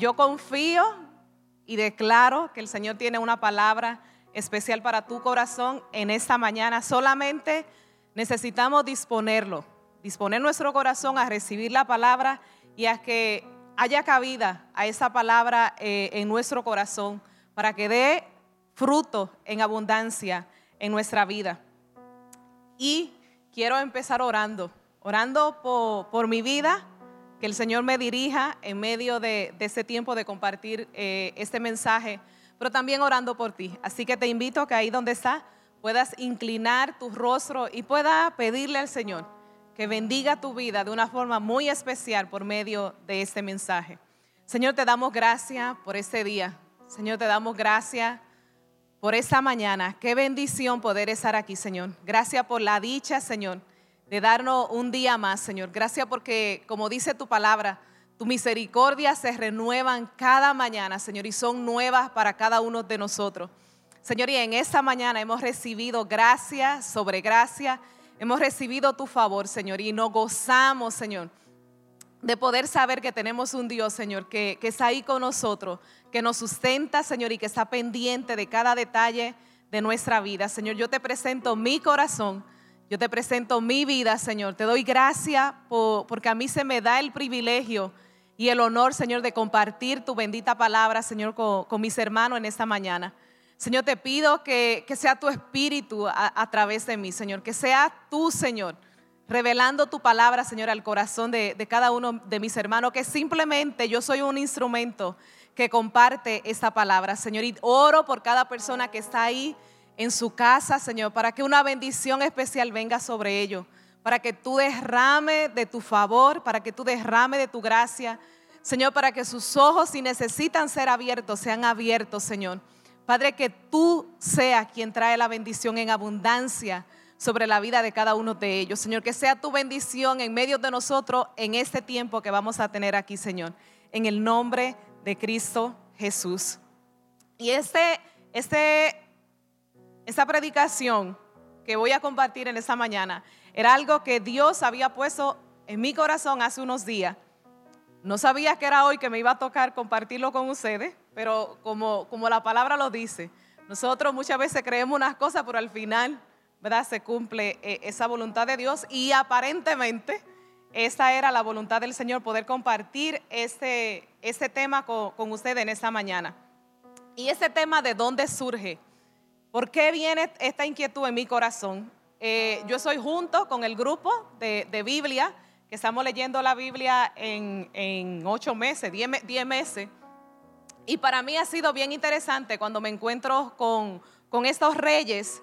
yo confío y declaro que el Señor tiene una palabra especial para tu corazón en esta mañana. Solamente necesitamos disponerlo, disponer nuestro corazón a recibir la palabra y a que haya cabida a esa palabra eh, en nuestro corazón para que dé fruto en abundancia en nuestra vida. Y quiero empezar orando, orando por, mi vida, que el Señor me dirija en medio de, este tiempo de compartir eh, este mensaje, pero también orando por ti. Así que te invito a que ahí donde está puedas inclinar tu rostro y pueda pedirle al Señor que bendiga tu vida de una forma muy especial por medio de este mensaje. Señor, te damos gracias por este día. Señor, te damos gracias por esta mañana. Qué bendición poder estar aquí, Señor. Gracias por la dicha, Señor, de darnos un día más, Señor. Gracias porque, como dice tu palabra, tu misericordia se renuevan cada mañana, Señor, y son nuevas para cada uno de nosotros. Señor, y en esta mañana hemos recibido gracia sobre gracia, hemos recibido tu favor, Señor, y nos gozamos, Señor, de poder saber que tenemos un Dios, Señor, que, que está ahí con nosotros, que nos sustenta, Señor, y que está pendiente de cada detalle de nuestra vida. Señor, yo te presento mi corazón, yo te presento mi vida, Señor. Te doy gracias porque a mí se me da el privilegio y el honor, Señor, de compartir tu bendita palabra, Señor, con, mis hermanos en esta mañana. Señor, te pido que, sea tu espíritu a, través de mí, Señor, que sea tú, Señor, revelando tu palabra, Señor, al corazón de, de cada uno de mis hermanos, que simplemente yo soy un instrumento que comparte esta palabra, Señor. Y oro por cada persona que está ahí en su casa, Señor, para que una bendición especial venga sobre ellos, para que tú derrame de tu favor, para que tú derrame de tu gracia, Señor, para que sus ojos, si necesitan ser abiertos, sean abiertos, Señor. Padre, que tú seas quien trae la bendición en abundancia sobre la vida de cada uno de ellos. Señor, que sea tu bendición en medio de nosotros en este tiempo que vamos a tener aquí, Señor. En el nombre de Cristo Jesús. Y este, este, esta predicación que voy a compartir en esta mañana era algo que Dios había puesto en mi corazón hace unos días. No sabía que era hoy que me iba a tocar compartirlo con ustedes, pero como, como la palabra lo dice, nosotros muchas veces creemos unas cosas, pero al final, ¿verdad? Se cumple eh, esa voluntad de Dios y aparentemente esta era la voluntad del Señor, poder compartir este, este tema con, ustedes en esta mañana. Y este tema de dónde surge, por qué viene esta inquietud en mi corazón. Eh, yo soy junto con el grupo de, Biblia, que estamos leyendo la Biblia en, ocho meses, diez, meses. Y para mí ha sido bien interesante cuando me encuentro con, estos reyes,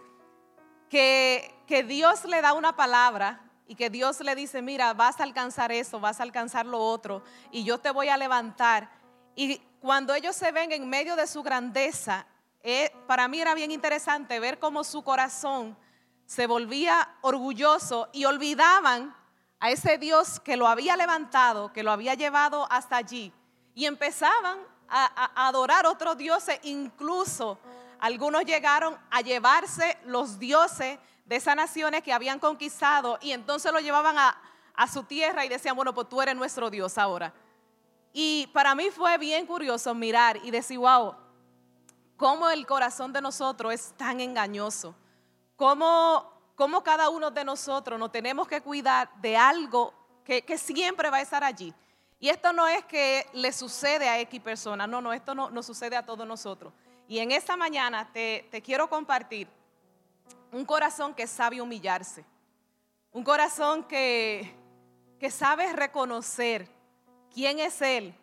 que, que Dios le da una palabra y que Dios le dice, mira, vas a alcanzar eso, vas a alcanzar lo otro, y yo te voy a levantar. Y cuando ellos se ven en medio de su grandeza, eh, para mí era bien interesante ver cómo su corazón se volvía orgulloso y olvidaban a ese Dios que lo había levantado, que lo había llevado hasta allí, y empezaban a, a adorar otros dioses, incluso algunos llegaron a llevarse los dioses de esas naciones que habían conquistado y entonces lo llevaban a, su tierra y decían, bueno, pues tú eres nuestro Dios ahora. Y para mí fue bien curioso mirar y decir, wow, cómo el corazón de nosotros es tan engañoso, cómo, cómo cada uno de nosotros nos tenemos que cuidar de algo que, siempre va a estar allí. Y esto no es que le sucede a X persona, no, no, esto no, sucede a todos nosotros. Y en esta mañana te, te quiero compartir un corazón que sabe humillarse, un corazón que, que sabe reconocer quién es Él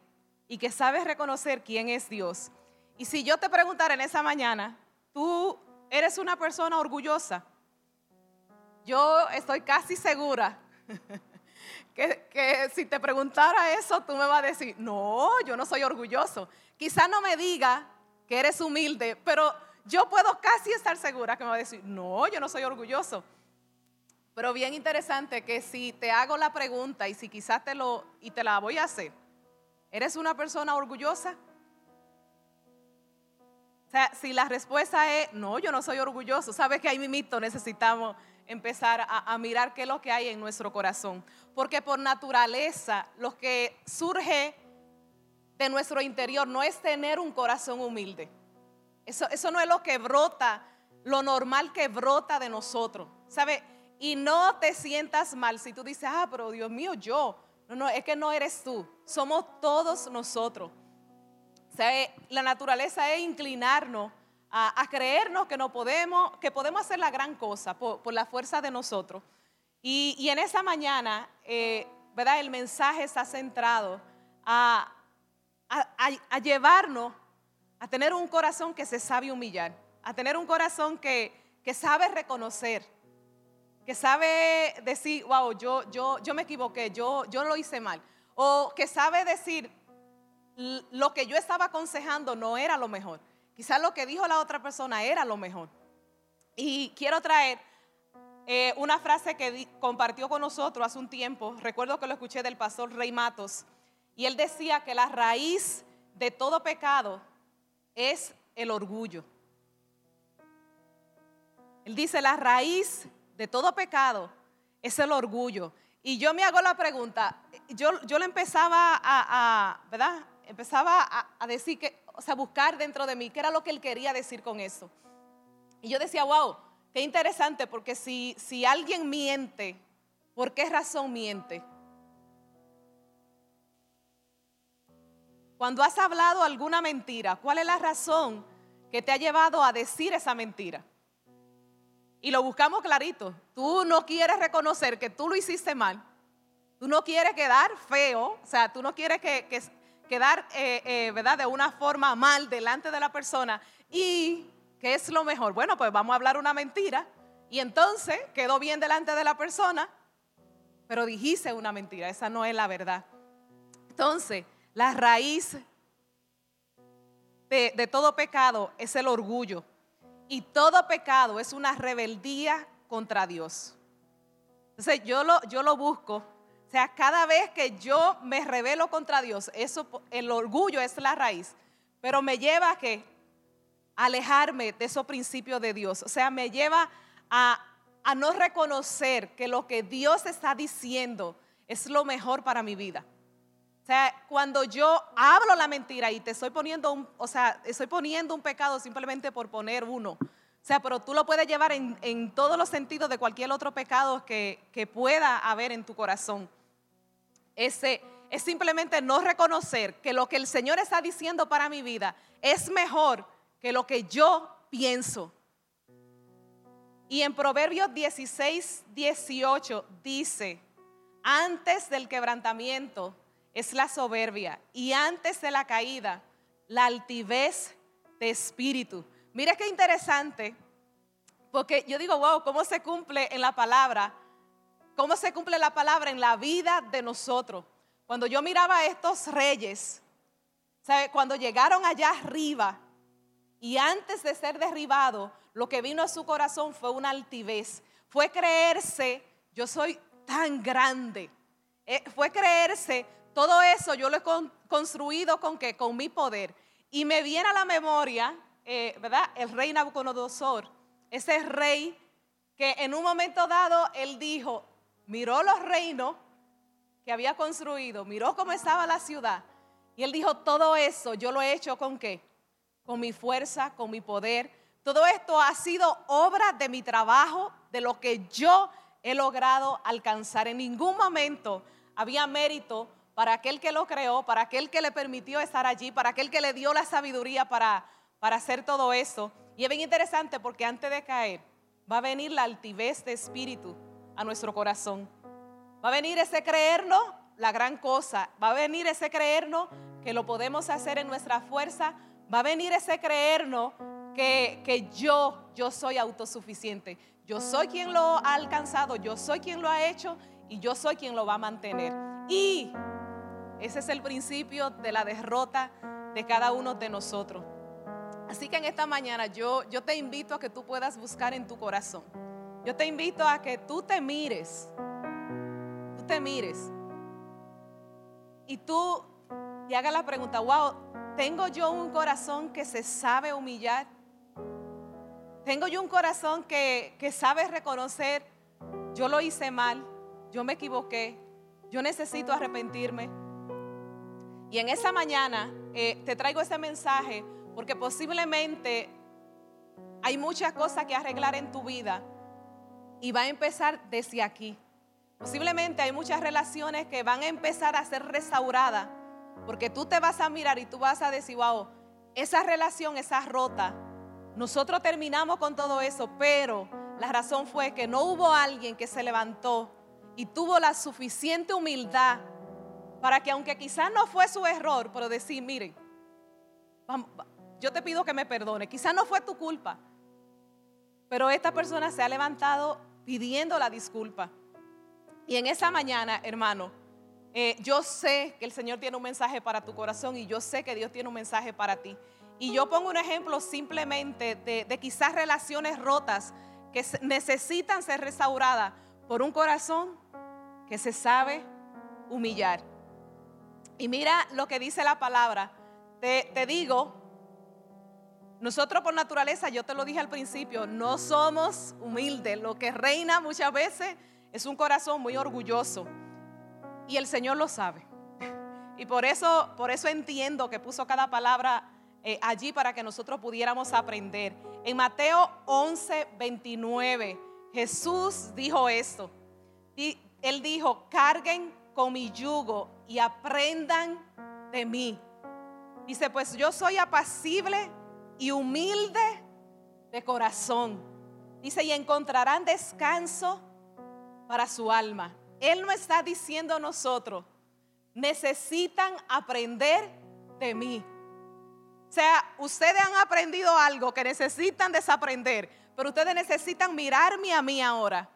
y que sabe reconocer quién es Dios. Y si yo te preguntara en esa mañana, tú eres una persona orgullosa, yo estoy casi segura que, que, si te preguntara eso, tú me vas a decir, no, yo no soy orgulloso. Quizá no me diga que eres humilde, pero yo puedo casi estar segura que me va a decir, no, yo no soy orgulloso. Pero bien interesante que si te hago la pregunta y si quizás te lo, y te la voy a hacer, ¿eres una persona orgullosa? Sea, si la respuesta es, no, yo no soy orgulloso, sabes que ahí mimito necesitamos empezar a, a, mirar qué es lo que hay en nuestro corazón. Porque por naturaleza, lo que surge de nuestro interior no es tener un corazón humilde. Eso, eso no es lo que brota, lo normal que brota de nosotros. ¿Sabe? Y no te sientas mal si tú dices, ah, pero Dios mío, yo. No, no, es que no eres tú. Somos todos nosotros. O sea, la naturaleza es inclinarnos a, creernos que no podemos, que podemos hacer la gran cosa por, la fuerza de nosotros. Y, en esa mañana, eh, ¿verdad? El mensaje está centrado a, a, llevarnos a tener un corazón que se sabe humillar, a tener un corazón que, que sabe reconocer, que sabe decir, wow, yo, yo, yo me equivoqué, yo, yo lo hice mal, o que sabe decir, lo que yo estaba aconsejando no era lo mejor. Quizás lo que dijo la otra persona era lo mejor. Y quiero traer eh, una frase que compartió con nosotros hace un tiempo. Recuerdo que lo escuché del pastor Rey Matos. Y él decía que la raíz de todo pecado es el orgullo. Él dice, la raíz de todo pecado es el orgullo. Y yo me hago la pregunta, yo, yo le empezaba a, ¿verdad? Empezaba a, decir que, o sea, buscar dentro de mí qué era lo que él quería decir con eso. Y yo decía, wow, qué interesante, porque si, si alguien miente, ¿por qué razón miente? Cuando has hablado alguna mentira, ¿cuál es la razón que te ha llevado a decir esa mentira? Y lo buscamos clarito. Tú no quieres reconocer que tú lo hiciste mal. Tú no quieres quedar feo. O sea, tú no quieres que, quedar, eh, eh, ¿verdad? De una forma mal delante de la persona. Y, ¿qué es lo mejor? Bueno, pues vamos a hablar una mentira. Y entonces quedó bien delante de la persona, pero dijiste una mentira. Esa no es la verdad. Entonces, la raíz de todo pecado es el orgullo. Y todo pecado es una rebeldía contra Dios. Entonces yo lo, yo lo busco. O sea, cada vez que yo me rebelo contra Dios, eso, el orgullo es la raíz. Pero me lleva a que alejarme de esos principios de Dios. O sea, me lleva a, a no reconocer que lo que Dios está diciendo es lo mejor para mi vida. O sea, cuando yo hablo la mentira y te estoy poniendo un, o sea, estoy poniendo un pecado simplemente por poner uno. O sea, pero tú lo puedes llevar en, todos los sentidos de cualquier otro pecado que, pueda haber en tu corazón. Ese es simplemente no reconocer que lo que el Señor está diciendo para mi vida es mejor que lo que yo pienso. Y en Proverbios 16, 18 dice, antes del quebrantamiento es la soberbia y antes de la caída, la altivez de espíritu. Mira qué interesante, porque yo digo, wow, ¿cómo se cumple en la palabra? ¿Cómo se cumple la palabra en la vida de nosotros? Cuando yo miraba a estos reyes, ¿sabe? cuando llegaron allá arriba y antes de ser derribado, lo que vino a su corazón fue una altivez, fue creerse, yo soy tan grande, eh, fue creerse, todo eso yo lo he construido con qué? Con mi poder. Y me viene a la memoria, eh, ¿verdad? El rey Nabucodonosor, ese rey que en un momento dado él dijo, miró los reinos que había construido, miró cómo estaba la ciudad. Y él dijo, todo eso yo lo he hecho con qué? Con mi fuerza, con mi poder. Todo esto ha sido obra de mi trabajo, de lo que yo he logrado alcanzar. En ningún momento había mérito para aquel que lo creó, para aquel que le permitió estar allí, para aquel que le dio la sabiduría para, para hacer todo eso. Y es bien interesante porque antes de caer va a venir la altivez de espíritu a nuestro corazón. Va a venir ese creernos la gran cosa. Va a venir ese creernos que lo podemos hacer en nuestra fuerza. Va a venir ese creernos que, que yo, yo soy autosuficiente. Yo soy quien lo ha alcanzado, yo soy quien lo ha hecho y yo soy quien lo va a mantener. Y ese es el principio de la derrota de cada uno de nosotros. Así que en esta mañana yo, yo te invito a que tú puedas buscar en tu corazón. Yo te invito a que tú te mires. Tú te mires. Y tú te hagas la pregunta, wow, ¿tengo yo un corazón que se sabe humillar? ¿Tengo yo un corazón que, que sabe reconocer, yo lo hice mal, yo me equivoqué, yo necesito arrepentirme? Y en esa mañana eh, te traigo este mensaje porque posiblemente hay muchas cosas que arreglar en tu vida y va a empezar desde aquí. Posiblemente hay muchas relaciones que van a empezar a ser restauradas porque tú te vas a mirar y tú vas a decir, wow, esa relación está rota. Nosotros terminamos con todo eso, pero la razón fue que no hubo alguien que se levantó y tuvo la suficiente humildad para que aunque quizás no fue su error, pero decir, miren, yo te pido que me perdone, quizás no fue tu culpa, pero esta persona se ha levantado pidiendo la disculpa. Y en esa mañana, hermano, eh, yo sé que el Señor tiene un mensaje para tu corazón y yo sé que Dios tiene un mensaje para ti. Y yo pongo un ejemplo simplemente de, de quizás relaciones rotas que necesitan ser restauradas por un corazón que se sabe humillar. Y mira lo que dice la palabra. Te, te digo, nosotros por naturaleza, yo te lo dije al principio, no somos humildes. Lo que reina muchas veces es un corazón muy orgulloso. Y el Señor lo sabe. Y por eso, por eso entiendo que puso cada palabra eh, allí para que nosotros pudiéramos aprender. En Mateo 11, 29, Jesús dijo esto. Él dijo, carguen con mi yugo y aprendan de mí. Dice, pues yo soy apacible y humilde de corazón. Dice, y encontrarán descanso para su alma. Él no está diciendo a nosotros, necesitan aprender de mí. O sea, ustedes han aprendido algo que necesitan desaprender, pero ustedes necesitan mirarme a mí ahora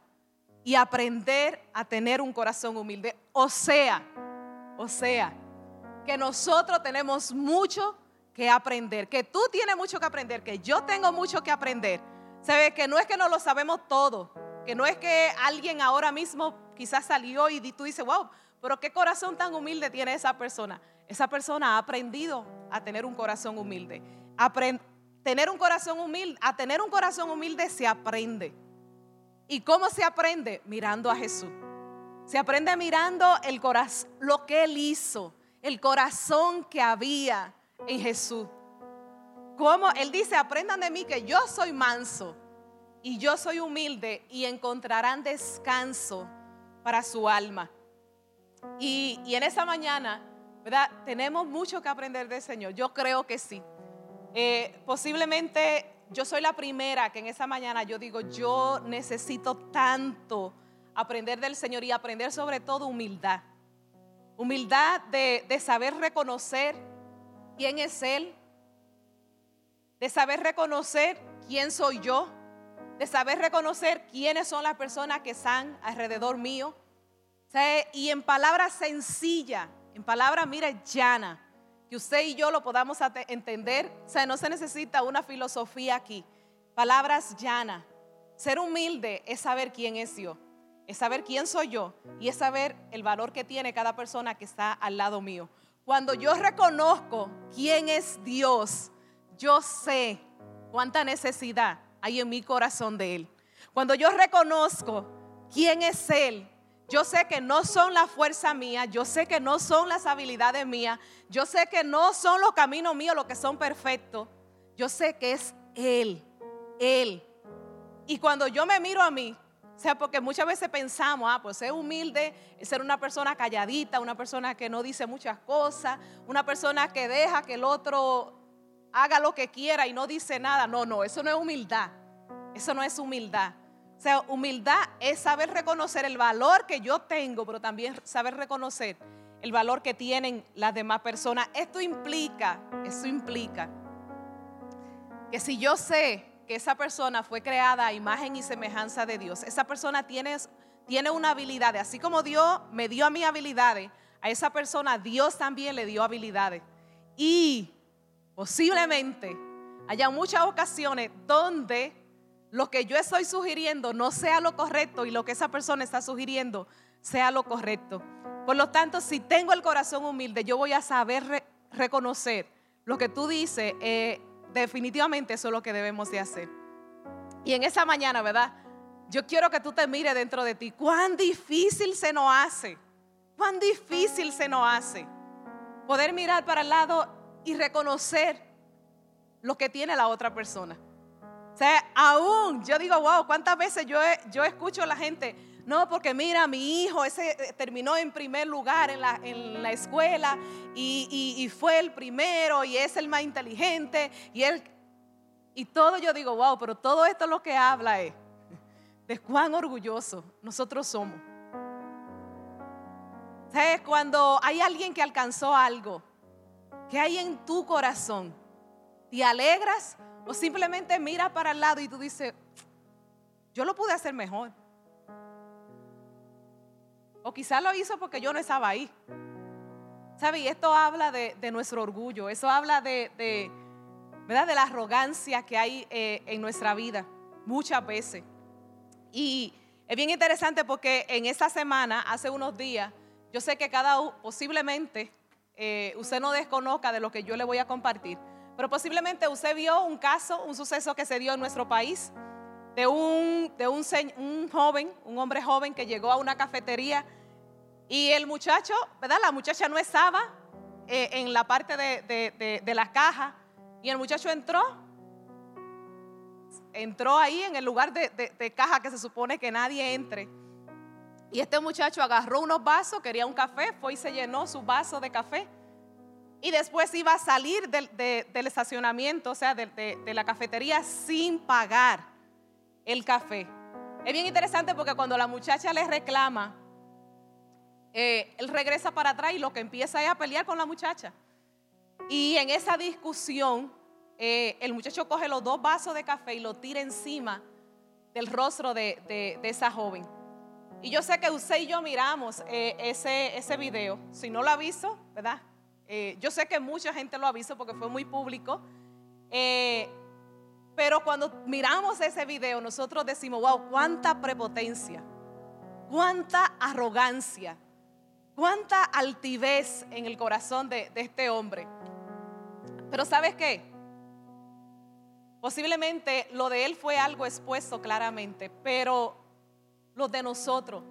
y aprender a tener un corazón humilde. O sea, o sea, que nosotros tenemos mucho que aprender, que tú tienes mucho que aprender, que yo tengo mucho que aprender. Se ve que no es que no lo sabemos todo, que no es que alguien ahora mismo quizás salió y tú dices, wow, pero qué corazón tan humilde tiene esa persona. Esa persona ha aprendido a tener un corazón humilde. tener un corazón humilde, a tener un corazón humilde se aprende. ¿Y cómo se aprende? Mirando a Jesús. Se aprende mirando el corazón, lo que él hizo, el corazón que había en Jesús. Como él dice, aprendan de mí que yo soy manso y yo soy humilde y encontrarán descanso para su alma. Y, en esa mañana, ¿verdad? Tenemos mucho que aprender del Señor. Yo creo que sí. Eh, posiblemente yo soy la primera que en esa mañana yo digo, yo necesito tanto aprender del Señor y aprender sobre todo humildad. Humildad de, de saber reconocer quién es Él, de saber reconocer quién soy yo, de saber reconocer quiénes son las personas que están alrededor mío. y en palabras sencillas, en palabras, mira, llana, que usted y yo lo podamos entender. O sea, no se necesita una filosofía aquí. Palabras llanas. Ser humilde es saber quién es Dios, es saber quién soy yo y es saber el valor que tiene cada persona que está al lado mío. Cuando yo reconozco quién es Dios, yo sé cuánta necesidad hay en mi corazón de Él. Cuando yo reconozco quién es Él, yo sé que no son la fuerza mía, yo sé que no son las habilidades mías, yo sé que no son los caminos míos los que son perfectos. Yo sé que es Él, Él. Y cuando yo me miro a mí, o sea, porque muchas veces pensamos, ah, pues ser humilde ser una persona calladita, una persona que no dice muchas cosas, una persona que deja que el otro haga lo que quiera y no dice nada. No, no, eso no es humildad. Eso no es humildad. O sea, humildad es saber reconocer el valor que yo tengo, pero también saber reconocer el valor que tienen las demás personas. Esto implica, eso implica que si yo sé que esa persona fue creada a imagen y semejanza de Dios, esa persona tiene, tiene una habilidad, así como Dios me dio a mí habilidades, a esa persona Dios también le dio habilidades. Y posiblemente haya muchas ocasiones donde lo que yo estoy sugiriendo no sea lo correcto y lo que esa persona está sugiriendo sea lo correcto. Por lo tanto, si tengo el corazón humilde, yo voy a saber reconocer lo que tú dices. Eh, definitivamente eso es lo que debemos de hacer. Y en esa mañana, ¿verdad? Yo quiero que tú te mires dentro de ti. Cuán difícil se nos hace. Cuán difícil se nos hace Poder mirar para el lado y reconocer lo que tiene la otra persona. O sea, aún yo digo, wow, ¿cuántas veces yo, yo escucho a la gente? No, porque mira, mi hijo ese eh, terminó en primer lugar en la, en la escuela y, y, fue el primero y es el más inteligente y él... Y todo yo digo, wow, pero todo esto lo que habla es de cuán orgulloso nosotros somos. ¿Sabes? Cuando hay alguien que alcanzó algo, que hay en tu corazón, ¿te alegras o simplemente miras para el lado y tú dices, yo lo pude hacer mejor? O quizás lo hizo porque yo no estaba ahí. ¿Sabes? Y esto habla de, nuestro orgullo, eso habla de, ¿verdad? de la arrogancia que hay eh, en nuestra vida muchas veces. Y es bien interesante porque en esta semana, hace unos días, yo sé que cada posiblemente, eh, usted no desconozca de lo que yo le voy a compartir, pero posiblemente usted vio un caso, un suceso que se dio en nuestro país, de un, de un, un joven, un hombre joven que llegó a una cafetería y el muchacho, ¿verdad? La muchacha no estaba eh, en la parte de, de, de la caja y el muchacho entró entró ahí en el lugar de, caja que se supone que nadie entre. Y este muchacho agarró unos vasos, quería un café, fue y se llenó su vaso de café. Y después iba a salir del, estacionamiento, o sea, de, la cafetería sin pagar el café. Es bien interesante porque cuando la muchacha le reclama, eh, él regresa para atrás y lo que empieza es a pelear con la muchacha. Y en esa discusión, eh, el muchacho coge los dos vasos de café y lo tira encima del rostro de, esa joven. Y yo sé que usted y yo miramos eh, ese, ese video. Si no lo ha visto, ¿verdad? Yo sé que mucha gente lo ha visto porque fue muy público. Pero cuando miramos ese video, nosotros decimos, wow, cuánta prepotencia, cuánta arrogancia, cuánta altivez en el corazón de, de este hombre. Pero ¿sabes qué? Posiblemente lo de él fue algo expuesto claramente, pero lo de nosotros.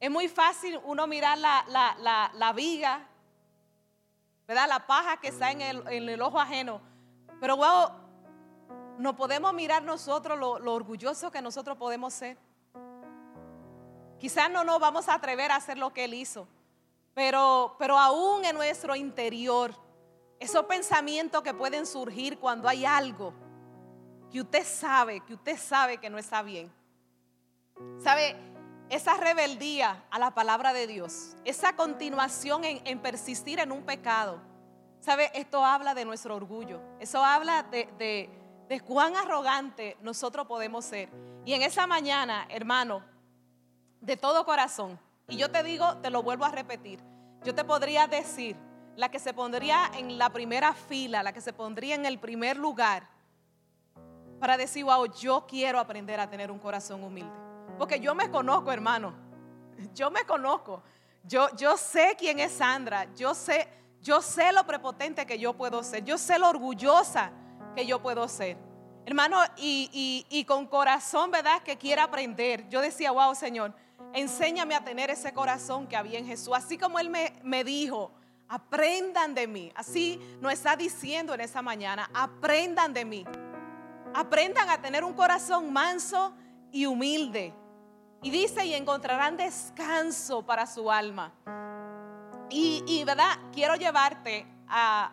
Es muy fácil uno mirar la, viga, ¿verdad? La paja que está en el, ojo ajeno. Pero wow, no podemos mirar nosotros lo, lo orgulloso que nosotros podemos ser. Quizás no nos vamos a atrever a hacer lo que él hizo, pero, pero aún en nuestro interior esos pensamientos que pueden surgir cuando hay algo que usted sabe, que usted sabe que no está bien. ¿Sabe? Esa rebeldía a la palabra de Dios, esa continuación en, persistir en un pecado. ¿Sabe? Esto habla de nuestro orgullo. Eso habla de, de cuán arrogante nosotros podemos ser. Y en esa mañana, hermano, de todo corazón, y yo te digo, te lo vuelvo a repetir, yo te podría decir la que se pondría en la primera fila, la que se pondría en el primer lugar para decir, wow, yo quiero aprender a tener un corazón humilde. Porque yo me conozco, hermano. Yo me conozco. Yo, yo sé quién es Sandra. Yo sé, yo sé lo prepotente que yo puedo ser. Yo sé lo orgullosa que yo puedo ser. Hermano, y, y, con corazón, ¿verdad? Que quiera aprender. Yo decía, wow, Señor, enséñame a tener ese corazón que había en Jesús. Así como Él me, me dijo, Aprendan de mí. Así nos está diciendo en esta mañana, aprendan de mí. Aprendan a tener un corazón manso y humilde. Y dice, y encontrarán descanso para su alma. Y, y verdad, quiero llevarte a,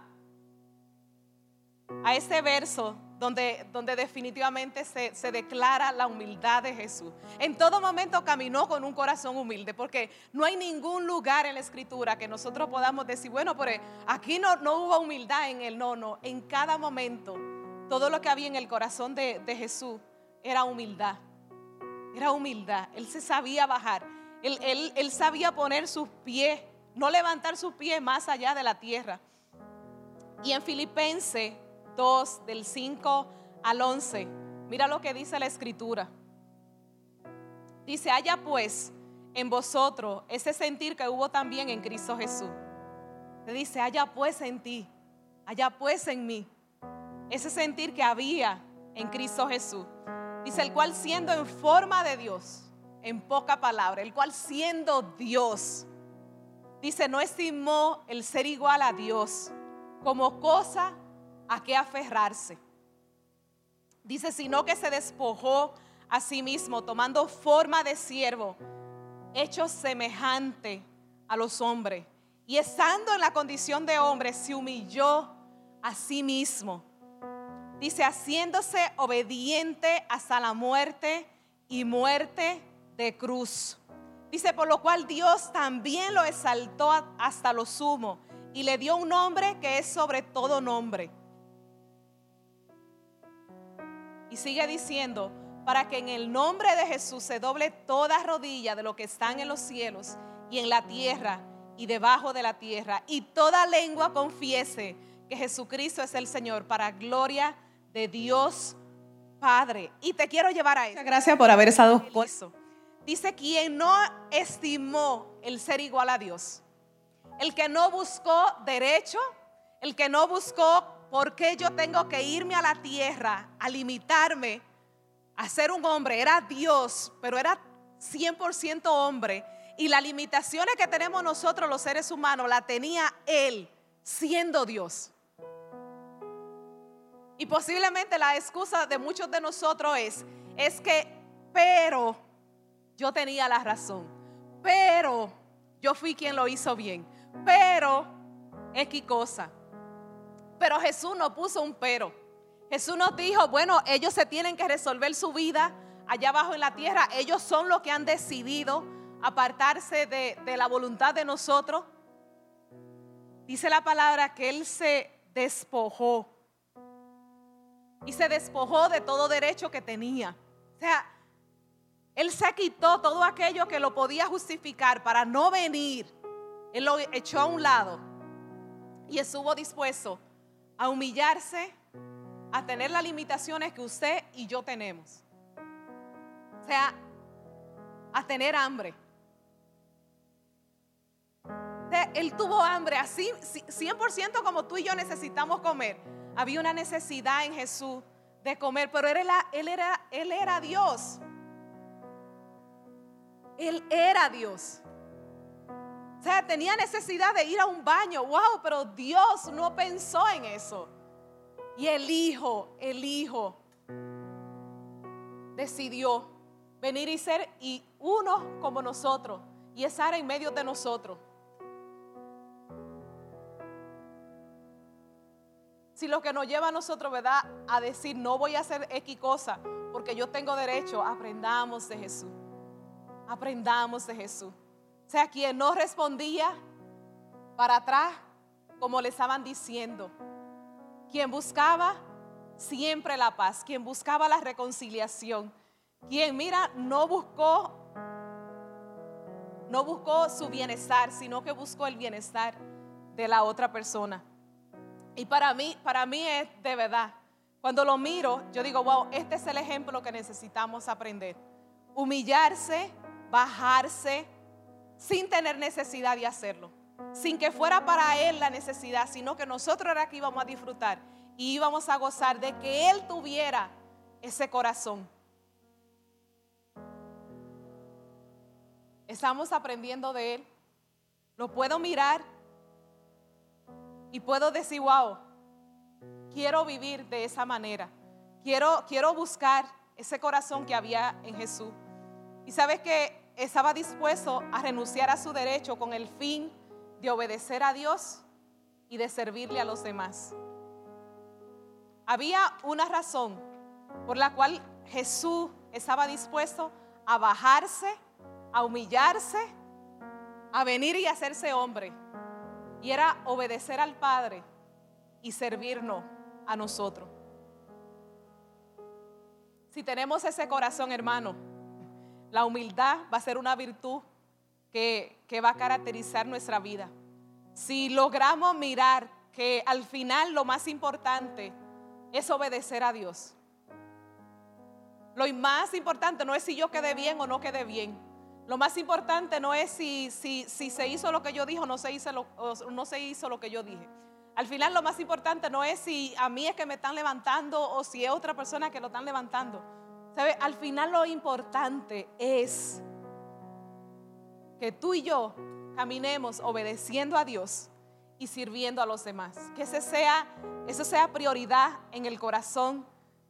a este verso donde, donde definitivamente se, se, declara la humildad de Jesús. En todo momento caminó con un corazón humilde, porque no hay ningún lugar en la escritura que nosotros podamos decir, bueno, pero aquí no, no hubo humildad en él, no, no, en cada momento todo lo que había en el corazón de, de Jesús era humildad, era humildad, él se sabía bajar, él, él, él sabía poner sus pies, no levantar sus pies más allá de la tierra. Y en Filipenses 2, del 5 al 11. Mira lo que dice la escritura. Dice, haya pues en vosotros ese sentir que hubo también en Cristo Jesús. Te dice, haya pues en ti, haya pues en mí, ese sentir que había en Cristo Jesús. Dice, el cual siendo en forma de Dios, en poca palabra, el cual siendo Dios, Dice, no estimó el ser igual a Dios como cosa a que aferrarse. Dice, sino que se despojó a sí mismo, tomando forma de siervo, hecho semejante a los hombres. Y estando en la condición de hombre, se humilló a sí mismo. Dice, haciéndose obediente hasta la muerte y muerte de cruz. Dice, por lo cual Dios también lo exaltó hasta lo sumo y le dio un nombre que es sobre todo nombre. Y sigue diciendo, para que en el nombre de Jesús se doble toda rodilla de lo que están en los cielos y en la tierra y debajo de la tierra, y toda lengua confiese que Jesucristo es el Señor para gloria de Dios Padre. Y te quiero llevar a eso. Gracias por haber estado por eso. Dice quien no estimó el ser igual a Dios, el que no buscó derecho, el que no buscó por qué yo tengo que irme a la tierra a limitarme a ser un hombre, era Dios, pero era 100% hombre. Y las limitaciones que tenemos nosotros los seres humanos la tenía Él siendo Dios. Y posiblemente la excusa de muchos de nosotros es, es que, pero yo tenía la razón, pero yo fui quien lo hizo bien, pero X cosa. Pero Jesús no puso un pero. Jesús nos dijo, bueno, ellos se tienen que resolver su vida allá abajo en la tierra. Ellos son los que han decidido apartarse de, de la voluntad de nosotros. Dice la palabra que Él se despojó y se despojó de todo derecho que tenía. O sea, él se quitó todo aquello que lo podía justificar para no venir. Él lo echó a un lado y estuvo dispuesto a humillarse, a tener las limitaciones que usted y yo tenemos. O sea, a tener hambre. él tuvo hambre, así 100% como tú y yo necesitamos comer. Había una necesidad en Jesús de comer, pero él era, él era, él era Dios. Él era Dios. O sea, tenía necesidad de ir a un baño. Wow, pero Dios no pensó en eso. Y el Hijo, el Hijo, decidió venir y ser y uno como nosotros y estar en medio de nosotros. Si lo que nos lleva a nosotros, ¿verdad? A decir, no voy a hacer X cosa porque yo tengo derecho, aprendamos de Jesús aprendamos de Jesús. O sea, quien no respondía para atrás, como le estaban diciendo. Quien buscaba siempre la paz, quien buscaba la reconciliación. Quien, mira, no buscó no buscó su bienestar, sino que buscó el bienestar de la otra persona. Y para mí, para mí es de verdad. Cuando lo miro, yo digo, wow, este es el ejemplo que necesitamos aprender. Humillarse bajarse sin tener necesidad de hacerlo. Sin que fuera para Él la necesidad, sino que nosotros era que íbamos a disfrutar y íbamos a gozar de que Él tuviera ese corazón. Estamos aprendiendo de Él. Lo puedo mirar y puedo decir, wow, quiero vivir de esa manera. Quiero, quiero buscar ese corazón que había en Jesús. Y sabes que estaba dispuesto a renunciar a su derecho con el fin de obedecer a Dios y de servirle a los demás. Había una razón por la cual Jesús estaba dispuesto a bajarse, a humillarse, a venir y hacerse hombre. Y era obedecer al Padre y servirnos a nosotros. Si tenemos ese corazón, hermano, la humildad va a ser una virtud que, va a caracterizar nuestra vida. Si logramos mirar que al final lo más importante es obedecer a Dios. Lo más importante no es si yo quedé bien o no quedé bien. Lo más importante no es si, si, si se hizo lo que yo dije o no se, hizo lo, no se hizo lo que yo dije. Al final lo más importante no es si a mí es que me están levantando o si es otra persona que lo están levantando. Al final lo importante es que tú y yo caminemos obedeciendo a Dios y sirviendo a los demás. Que ese sea, eso sea prioridad en el corazón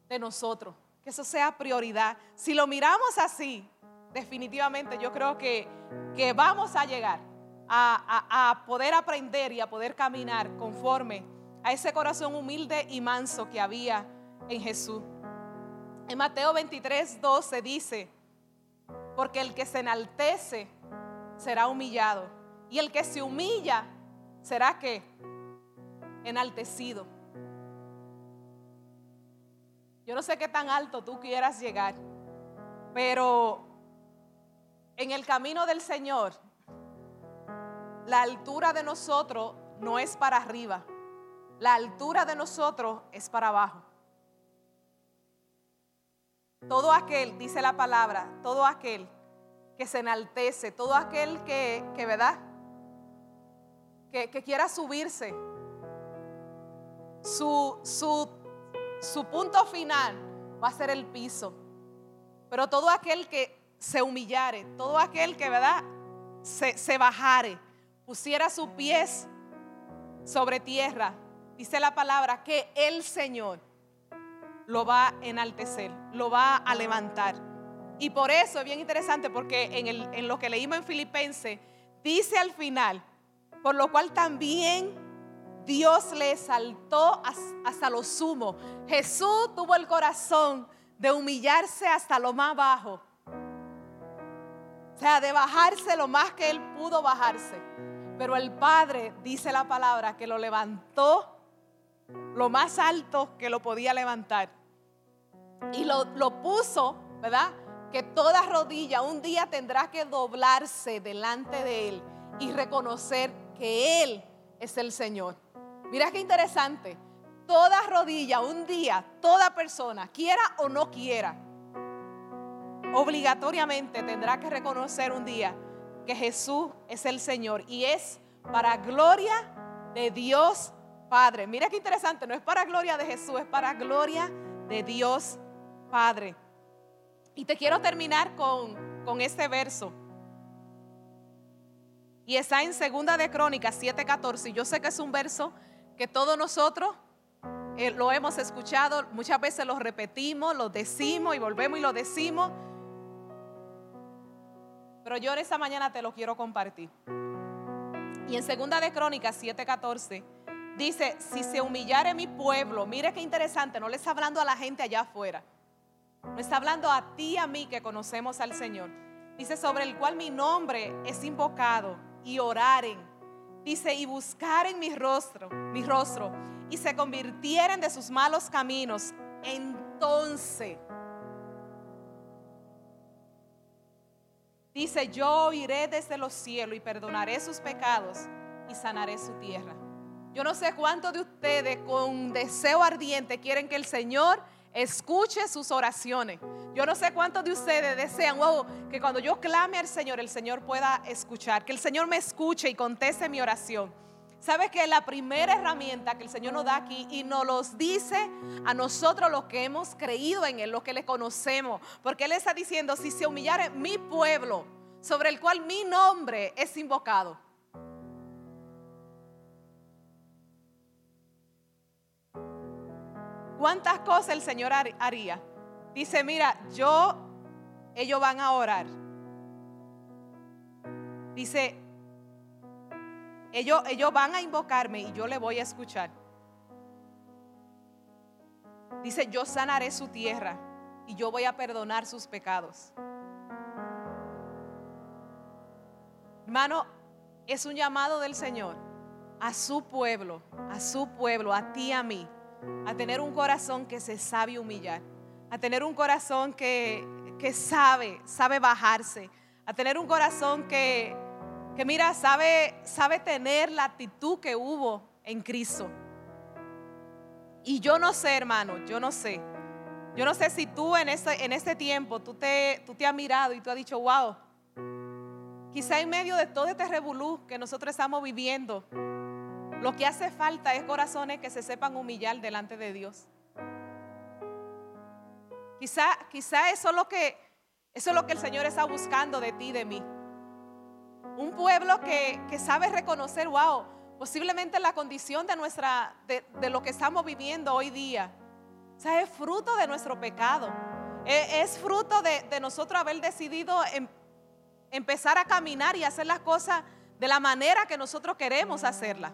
de nosotros. Que eso sea prioridad. Si lo miramos así, definitivamente yo creo que, que vamos a llegar a, a poder aprender y a poder caminar conforme a ese corazón humilde y manso que había en Jesús. En Mateo 23, 12 dice, porque el que se enaltece será humillado y el que se humilla será que enaltecido. Yo no sé qué tan alto tú quieras llegar, pero en el camino del Señor, la altura de nosotros no es para arriba, la altura de nosotros es para abajo. Todo aquel, dice la palabra, todo aquel que se enaltece, todo aquel que, ¿verdad? Que, que, quiera subirse, su, su, su punto final va a ser el piso. Pero todo aquel que se humillare, todo aquel que, ¿verdad? Se, se bajare, pusiera sus pies sobre tierra, dice la palabra que el Señor lo va a enaltecer, lo va a levantar. Y por eso es bien interesante porque en, el, en lo que leímos en Filipenses, dice al final, por lo cual también Dios le exaltó hasta lo sumo. Jesús tuvo el corazón de humillarse hasta lo más bajo. O sea, de bajarse lo más que él pudo bajarse. Pero el Padre, dice la palabra, que lo levantó lo más alto que lo podía levantar. Y lo, lo puso, ¿verdad? Que toda rodilla un día tendrá que doblarse delante de Él y reconocer que Él es el Señor. Mira qué interesante. Toda rodilla un día, toda persona, quiera o no quiera, obligatoriamente tendrá que reconocer un día que Jesús es el Señor y es para gloria de Dios Padre. Mira qué interesante, no es para gloria de Jesús, es para gloria de Dios Padre. Y te quiero terminar con, con este verso. Y está en Segunda de Crónicas 7:14. Yo sé que es un verso que todos nosotros eh, lo hemos escuchado, muchas veces lo repetimos, lo decimos y volvemos y lo decimos. Pero yo en esta mañana te lo quiero compartir. Y en Segunda de Crónicas 7:14 dice, si se humillare mi pueblo, mire qué interesante, no le está hablando a la gente allá afuera, no está hablando a ti y a mí que conocemos al Señor. Dice, sobre el cual mi nombre es invocado y oraren. Dice, y buscaren mi rostro, mi rostro, y se convirtieren de sus malos caminos. Entonces, dice, yo iré desde los cielos y perdonaré sus pecados y sanaré su tierra. Yo no sé cuántos de ustedes con deseo ardiente quieren que el Señor escuche sus oraciones. Yo no sé cuántos de ustedes desean, wow, que cuando yo clame al Señor, el Señor pueda escuchar, que el Señor me escuche y conteste mi oración. ¿Sabes que la primera herramienta que el Señor nos da aquí y nos los dice a nosotros los que hemos creído en Él, los que le conocemos? Porque Él está diciendo, si se humillare mi pueblo, sobre el cual mi nombre es invocado, ¿Cuántas cosas el Señor haría? Dice, mira, yo, ellos van a orar. Dice, ellos, ellos van a invocarme y yo le voy a escuchar. Dice, yo sanaré su tierra y yo voy a perdonar sus pecados. Hermano, es un llamado del Señor a su pueblo, a su pueblo, a ti, a mí a tener un corazón que se sabe humillar, a tener un corazón que, que sabe, sabe bajarse, a tener un corazón que, que mira, sabe, sabe tener la actitud que hubo en Cristo. Y yo no sé, hermano, yo no sé. Yo no sé si tú en este, en este tiempo, tú te, tú te has mirado y tú has dicho, wow, quizá en medio de todo este revolú que nosotros estamos viviendo, lo que hace falta es corazones que se sepan humillar delante de Dios. Quizá, quizá eso es lo que eso es lo que el Señor está buscando de ti de mí. Un pueblo que, sabe reconocer, wow, posiblemente la condición de, nuestra, de, lo que estamos viviendo hoy día. O sea, es fruto de nuestro pecado. E, es, fruto de, nosotros haber decidido em, empezar a caminar y hacer las cosas de la manera que nosotros queremos hacerlas.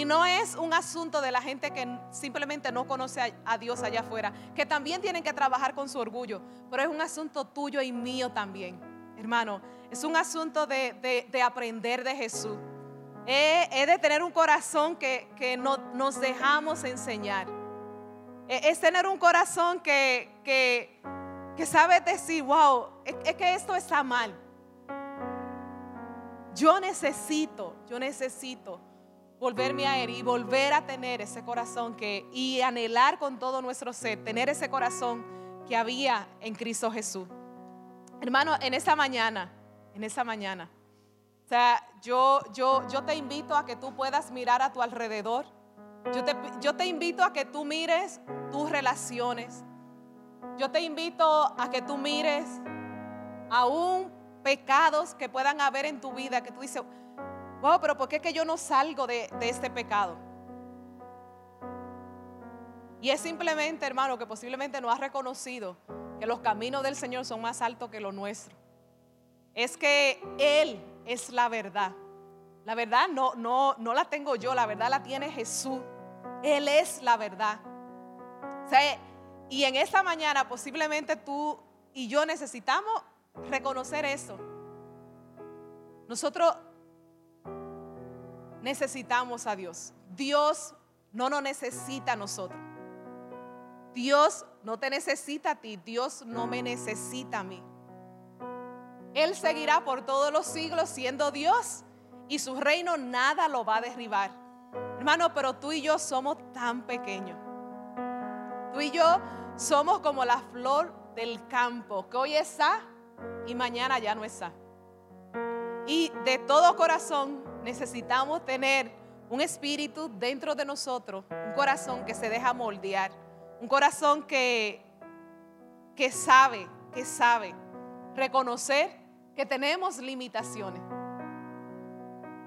Y no es un asunto de la gente que simplemente no conoce a, Dios allá afuera, que también tienen que trabajar con su orgullo, pero es un asunto tuyo y mío también, hermano. Es un asunto de, aprender de Jesús. Es, de tener un corazón que, no, nos dejamos enseñar. Es, tener un corazón que, que, sabe decir, wow, es que esto está mal. Yo necesito, yo necesito volverme a y volver a tener ese corazón que y anhelar con todo nuestro ser, tener ese corazón que había en Cristo Jesús. Hermano, en esa mañana, en esa mañana, o sea, yo, yo, yo te invito a que tú puedas mirar a tu alrededor. Yo te, yo te invito a que tú mires tus relaciones. Yo te invito a que tú mires aún pecados que puedan haber en tu vida, que tú dices, wow, pero ¿por qué que yo no salgo de, este pecado? Y es simplemente, hermano, que posiblemente no has reconocido que los caminos del Señor son más altos que los nuestros. Es que Él es la verdad. La verdad no, no, la tengo yo, la verdad la tiene Jesús. Él es la verdad. y en esta mañana posiblemente tú y yo necesitamos reconocer eso. Nosotros necesitamos a Dios. Dios no nos necesita a nosotros. Dios no te necesita a ti. Dios no me necesita a mí. Él seguirá por todos los siglos siendo Dios y su reino nada lo va a derribar. Hermano, pero tú y yo somos tan pequeños. Tú y yo somos como la flor del campo, que hoy está y mañana ya no está. Y de todo corazón necesitamos tener un espíritu dentro de nosotros, un corazón que se deja moldear, un corazón que, que sabe, que sabe reconocer que tenemos limitaciones,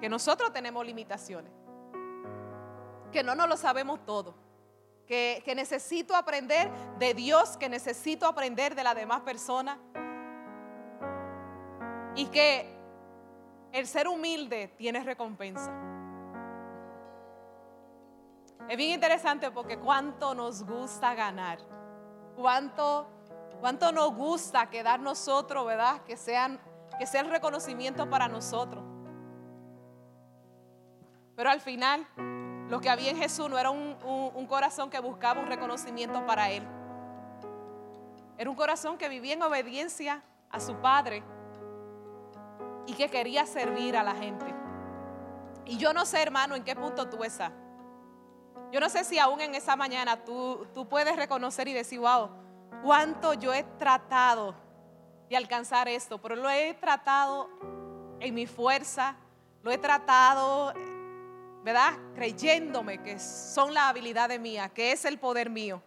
que nosotros tenemos limitaciones, que no nos lo sabemos todo, que, que necesito aprender de Dios, que necesito aprender de las demás personas y que el ser humilde tiene recompensa. Es bien interesante porque cuánto nos gusta ganar, cuánto, cuánto nos gusta quedar nosotros, ¿verdad? Que, sean, que sea el reconocimiento para nosotros. Pero al final, lo que había en Jesús no era un, un corazón que buscaba un reconocimiento para Él. Era un corazón que vivía en obediencia a su Padre y que quería servir a la gente. Y yo no sé, hermano, en qué punto tú estás. Yo no sé si aún en esa mañana tú, tú puedes reconocer y decir, wow, cuánto yo he tratado de alcanzar esto, pero lo he tratado en mi fuerza, lo he tratado, ¿verdad? Creyéndome que son las habilidades mías, que es el poder mío.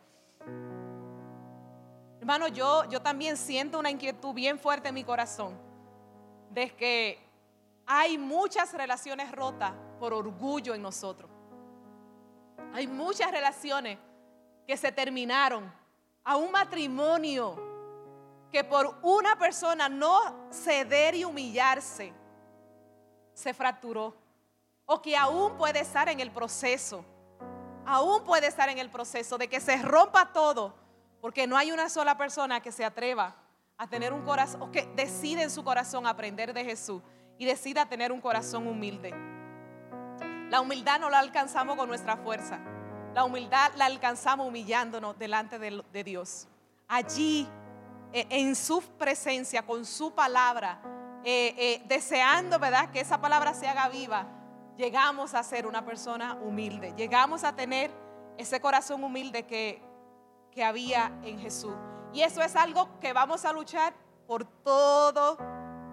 Hermano, yo, yo también siento una inquietud bien fuerte en mi corazón de que hay muchas relaciones rotas por orgullo en nosotros. Hay muchas relaciones que se terminaron a un matrimonio que por una persona no ceder y humillarse se fracturó. O que aún puede estar en el proceso. Aún puede estar en el proceso de que se rompa todo porque no hay una sola persona que se atreva a tener un corazón, o que decide en su corazón aprender de Jesús y decida tener un corazón humilde. La humildad no la alcanzamos con nuestra fuerza. La humildad la alcanzamos humillándonos delante de, Dios. Allí, eh, en su presencia, con su palabra, eh, eh, deseando, ¿verdad?, que esa palabra se haga viva, llegamos a ser una persona humilde. Llegamos a tener ese corazón humilde que, que había en Jesús. Y eso es algo que vamos a luchar por todo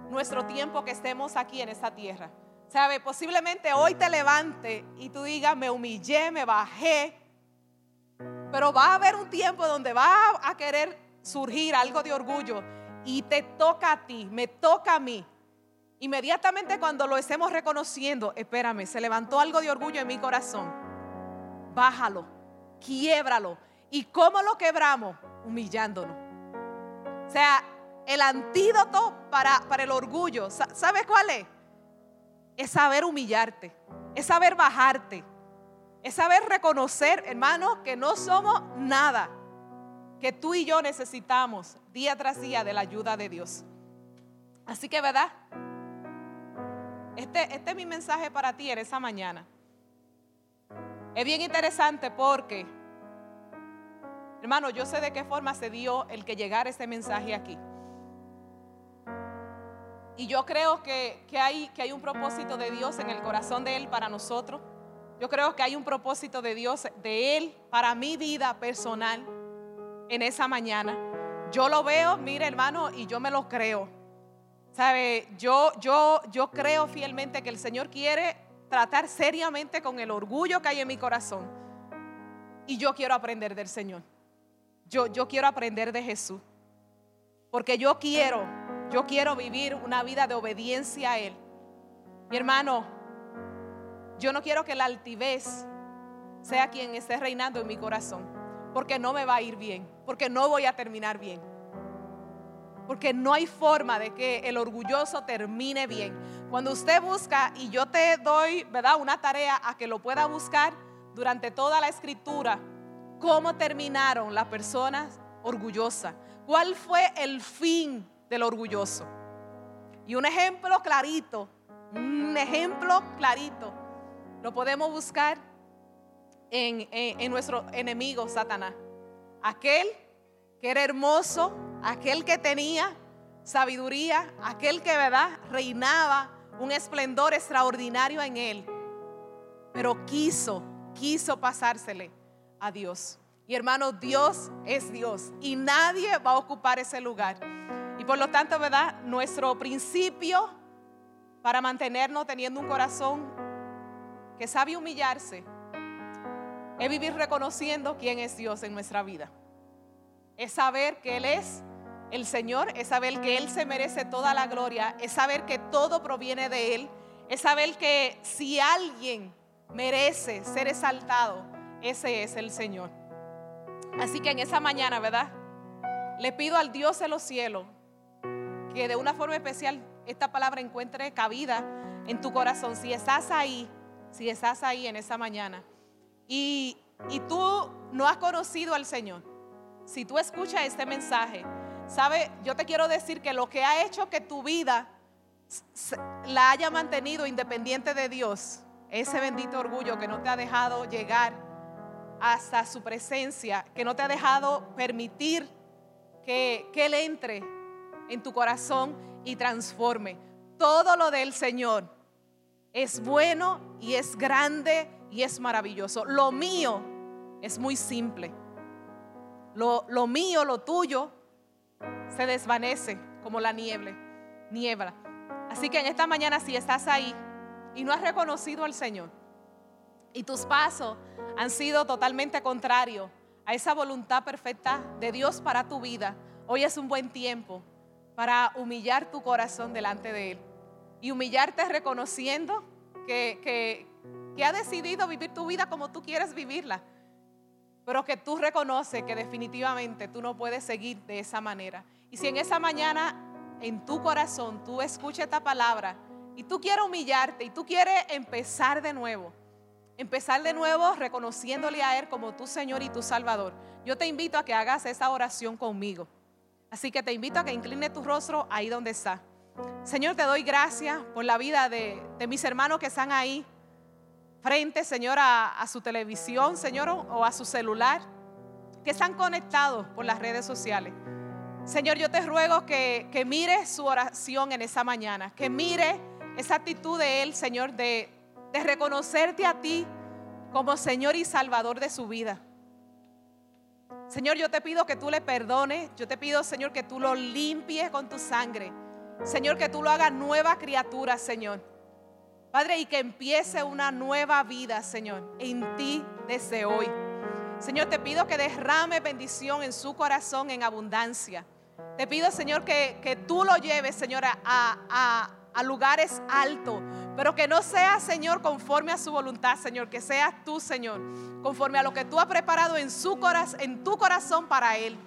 nuestro tiempo que estemos aquí en esta tierra. ¿Sabe? Posiblemente hoy te levante y tú digas, me humillé, me bajé. Pero va a haber un tiempo donde va a querer surgir algo de orgullo y te toca a ti, me toca a mí. Inmediatamente cuando lo estemos reconociendo, espérame, se levantó algo de orgullo en mi corazón. Bájalo, quiébralo. ¿Y cómo lo quebramos? Humillándonos. O sea, el antídoto para, para el orgullo, ¿sabes cuál es? Es saber humillarte, es saber bajarte, es saber reconocer, hermanos, que no somos nada, que tú y yo necesitamos día tras día de la ayuda de Dios. Así que, ¿verdad? Este, este es mi mensaje para ti en esa mañana. Es bien interesante porque, hermano, yo sé de qué forma se dio el que llegara este mensaje aquí. Y yo creo que, hay, que hay un propósito de Dios en el corazón de Él para nosotros. Yo creo que hay un propósito de Dios, de Él, para mi vida personal en esa mañana. Yo lo veo, mire hermano, y yo me lo creo. ¿Sabe? Yo, yo, yo creo fielmente que el Señor quiere tratar seriamente con el orgullo que hay en mi corazón. Y yo quiero aprender del Señor. Yo, quiero aprender de Jesús. Porque yo quiero yo quiero vivir una vida de obediencia a Él. Mi hermano, yo no quiero que la altivez sea quien esté reinando en mi corazón, porque no me va a ir bien, porque no voy a terminar bien. Porque no hay forma de que el orgulloso termine bien. Cuando usted busca, y yo te doy, ¿verdad?, una tarea a que lo pueda buscar durante toda la escritura, cómo terminaron las personas orgullosas. ¿Cuál fue el fin del orgulloso. Y un ejemplo clarito, un ejemplo clarito, lo podemos buscar en, en, nuestro enemigo Satanás. Aquel que era hermoso, aquel que tenía sabiduría, aquel que, ¿verdad?, reinaba un esplendor extraordinario en él, pero quiso, quiso pasársele a Dios. Y hermano, Dios es Dios y nadie va a ocupar ese lugar. Y por lo tanto, ¿verdad? Nuestro principio para mantenernos teniendo un corazón que sabe humillarse es vivir reconociendo quién es Dios en nuestra vida. Es saber que Él es el Señor, es saber que Él se merece toda la gloria, es saber que todo proviene de Él, es saber que si alguien merece ser exaltado, ese es el Señor. Así que en esa mañana, ¿verdad? Le pido al Dios de los cielos que de una forma especial esta palabra encuentre cabida en tu corazón. Si estás ahí, si estás ahí en esa mañana y, y tú no has conocido al Señor, si tú escuchas este mensaje, sabe, yo te quiero decir que lo que ha hecho que tu vida la haya mantenido independiente de Dios, ese bendito orgullo que no te ha dejado llegar hasta su presencia, que no te ha dejado permitir que, que Él entre en tu corazón y transforme. Todo lo del Señor es bueno y es grande y es maravilloso. Lo mío es muy simple. Lo, lo mío, lo tuyo, se desvanece como la niebla, niebla. Así que en esta mañana si estás ahí y no has reconocido al Señor y tus pasos han sido totalmente contrarios a esa voluntad perfecta de Dios para tu vida, hoy es un buen tiempo para humillar tu corazón delante de Él. Y humillarte reconociendo que, que, ha decidido vivir tu vida como tú quieres vivirla. Pero que tú reconoces que definitivamente tú no puedes seguir de esa manera. Y si en esa mañana en tu corazón tú escuchas esta palabra y tú quieres humillarte y tú quieres empezar de nuevo, empezar de nuevo reconociéndole a Él como tu Señor y tu Salvador, yo te invito a que hagas esa oración conmigo. Así que te invito a que incline tu rostro ahí donde está. Señor, te doy gracias por la vida de, mis hermanos que están ahí frente, Señor, a, su televisión, Señor, o a su celular, que están conectados por las redes sociales. Señor, yo te ruego que, que mire su oración en esa mañana, que mire esa actitud de Él, Señor, de, de reconocerte a ti como Señor y Salvador de su vida. Señor, yo te pido que tú le perdones. Yo te pido, Señor, que tú lo limpies con tu sangre. Señor, que tú lo hagas nueva criatura, Señor. Padre, y que empiece una nueva vida, Señor, en ti desde hoy. Señor, te pido que derrame bendición en su corazón en abundancia. Te pido, Señor, que, que tú lo lleves, Señor, a, a, a lugares altos, pero que no sea, Señor, conforme a su voluntad, Señor, que seas tú, Señor, conforme a lo que tú has preparado en, su corazón, en tu corazón para Él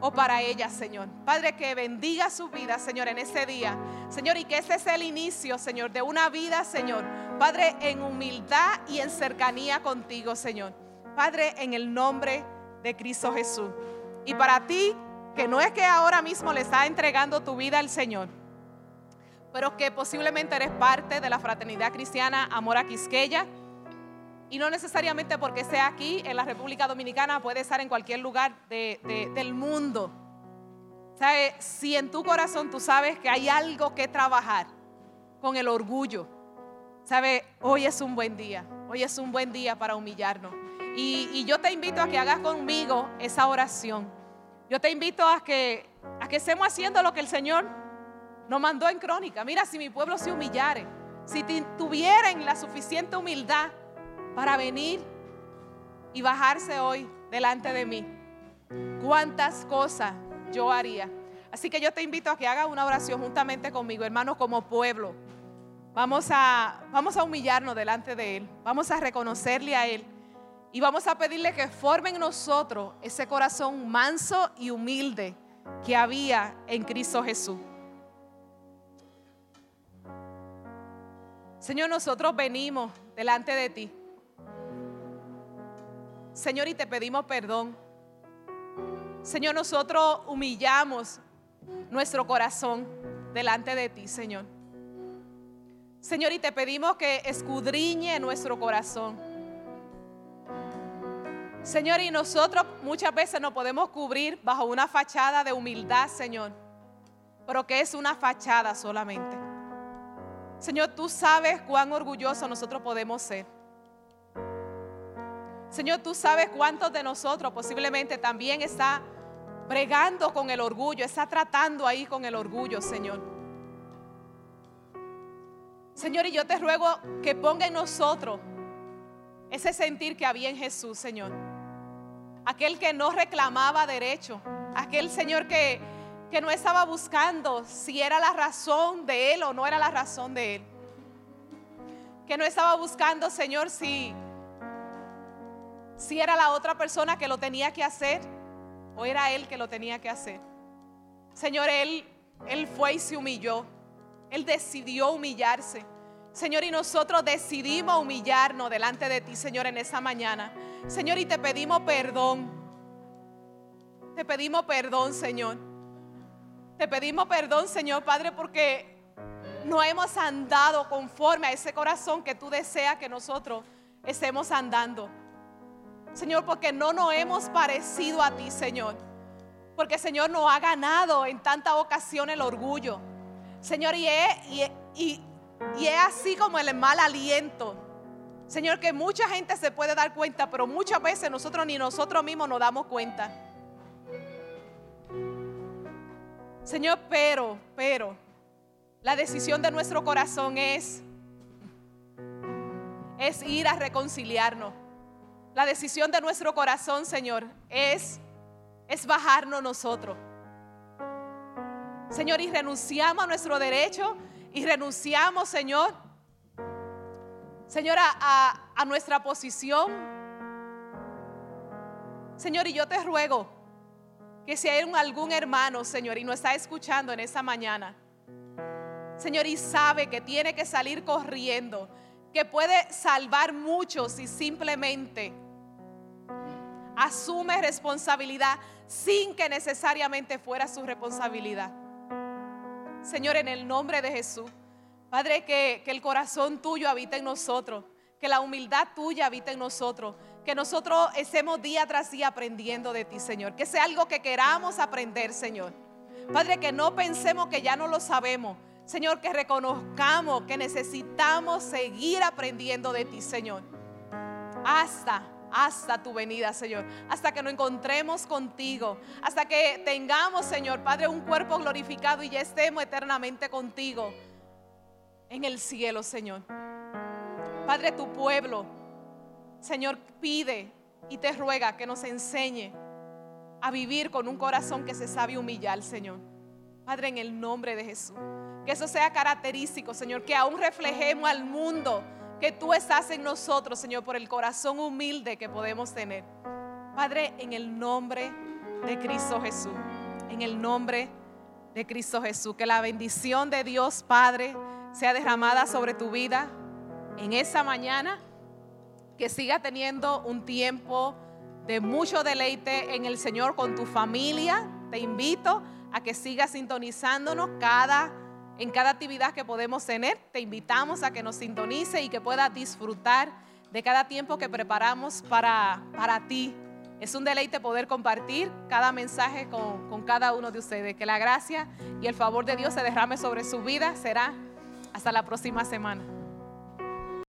o para ella, Señor. Padre, que bendiga su vida, Señor, en este día. Señor, y que ese es el inicio, Señor, de una vida, Señor. Padre, en humildad y en cercanía contigo, Señor. Padre, en el nombre de Cristo Jesús. Y para ti, que no es que ahora mismo le estás entregando tu vida al Señor, pero que posiblemente eres parte de la fraternidad cristiana Amor a Quisqueya. Y no necesariamente porque sea aquí en la República Dominicana, puede estar en cualquier lugar del mundo. ¿Sabe? Si en tu corazón tú sabes que hay algo que trabajar con el orgullo, ¿sabe? Hoy es un buen día. Hoy es un buen día para humillarnos. Y, y, yo te invito a que hagas conmigo esa oración. Yo te invito a que, a que estemos haciendo lo que el Señor nos mandó en crónica. Mira, si mi pueblo se humillare, si tuvieran la suficiente humildad para venir y bajarse hoy delante de mí, cuántas cosas yo haría. Así que yo te invito a que hagas una oración juntamente conmigo, hermano, como pueblo. Vamos a, vamos a humillarnos delante de Él, vamos a reconocerle a Él y vamos a pedirle que forme en nosotros ese corazón manso y humilde que había en Cristo Jesús. Señor, nosotros venimos delante de ti. Señor, y te pedimos perdón. Señor, nosotros humillamos nuestro corazón delante de ti, Señor. Señor, y te pedimos que escudriñe nuestro corazón. Señor, y nosotros muchas veces nos podemos cubrir bajo una fachada de humildad, Señor, pero que es una fachada solamente. Señor, tú sabes cuán orgullosos nosotros podemos ser. Señor, tú sabes cuántos de nosotros posiblemente también está bregando con el orgullo, está tratando ahí con el orgullo, Señor. Señor, y yo te ruego que ponga en nosotros ese sentir que había en Jesús, Señor. Aquel que no reclamaba derecho, aquel Señor que que no estaba buscando si era la razón de él o no era la razón de él. Que no estaba buscando, Señor, si, si era la otra persona que lo tenía que hacer o era él que lo tenía que hacer. Señor, él, él fue y se humilló. Él decidió humillarse. Señor, y nosotros decidimos humillarnos delante de ti, Señor, en esa mañana. Señor, y te pedimos perdón. Te pedimos perdón, Señor. Te pedimos perdón, Señor Padre, porque no hemos andado conforme a ese corazón que tú deseas que nosotros estemos andando. Señor, porque no nos hemos parecido a ti, Señor. Porque, Señor, nos ha ganado en tanta ocasión el orgullo. Señor, y es, y, y es así como el mal aliento. Señor, que mucha gente se puede dar cuenta, pero muchas veces nosotros ni nosotros mismos nos damos cuenta. Señor, pero, pero, la decisión de nuestro corazón es, es ir a reconciliarnos. La decisión de nuestro corazón, Señor, es, es bajarnos nosotros. Señor, y renunciamos a nuestro derecho y renunciamos, Señor, Señor, a, a nuestra posición. Señor, y yo te ruego que si hay algún hermano, Señor, y no está escuchando en esta mañana, Señor, y sabe que tiene que salir corriendo, que puede salvar muchos si simplemente asume responsabilidad sin que necesariamente fuera su responsabilidad. Señor, en el nombre de Jesús, Padre, que, que el corazón tuyo habita en nosotros, que la humildad tuya habita en nosotros que nosotros estemos día tras día aprendiendo de ti, Señor. Que sea algo que queramos aprender, Señor. Padre, que no pensemos que ya no lo sabemos. Señor, que reconozcamos que necesitamos seguir aprendiendo de ti, Señor. Hasta, hasta tu venida, Señor. Hasta que nos encontremos contigo. Hasta que tengamos, Señor, Padre, un cuerpo glorificado y ya estemos eternamente contigo en el cielo, Señor. Padre, tu pueblo Señor, pide y te ruega que nos enseñe a vivir con un corazón que se sabe humillar, Señor. Padre, en el nombre de Jesús. Que eso sea característico, Señor, que aún reflejemos al mundo que tú estás en nosotros, Señor, por el corazón humilde que podemos tener. Padre, en el nombre de Cristo Jesús, en el nombre de Cristo Jesús, que la bendición de Dios Padre sea derramada sobre tu vida en esa mañana, que siga teniendo un tiempo de mucho deleite en el Señor con tu familia. Te invito a que sigas sintonizándonos cada en cada actividad que podemos tener. Te invitamos a que nos sintonice y que puedas disfrutar de cada tiempo que preparamos para, para ti. Es un deleite poder compartir cada mensaje con, con cada uno de ustedes. Que la gracia y el favor de Dios se derrame sobre su vida. Será hasta la próxima semana.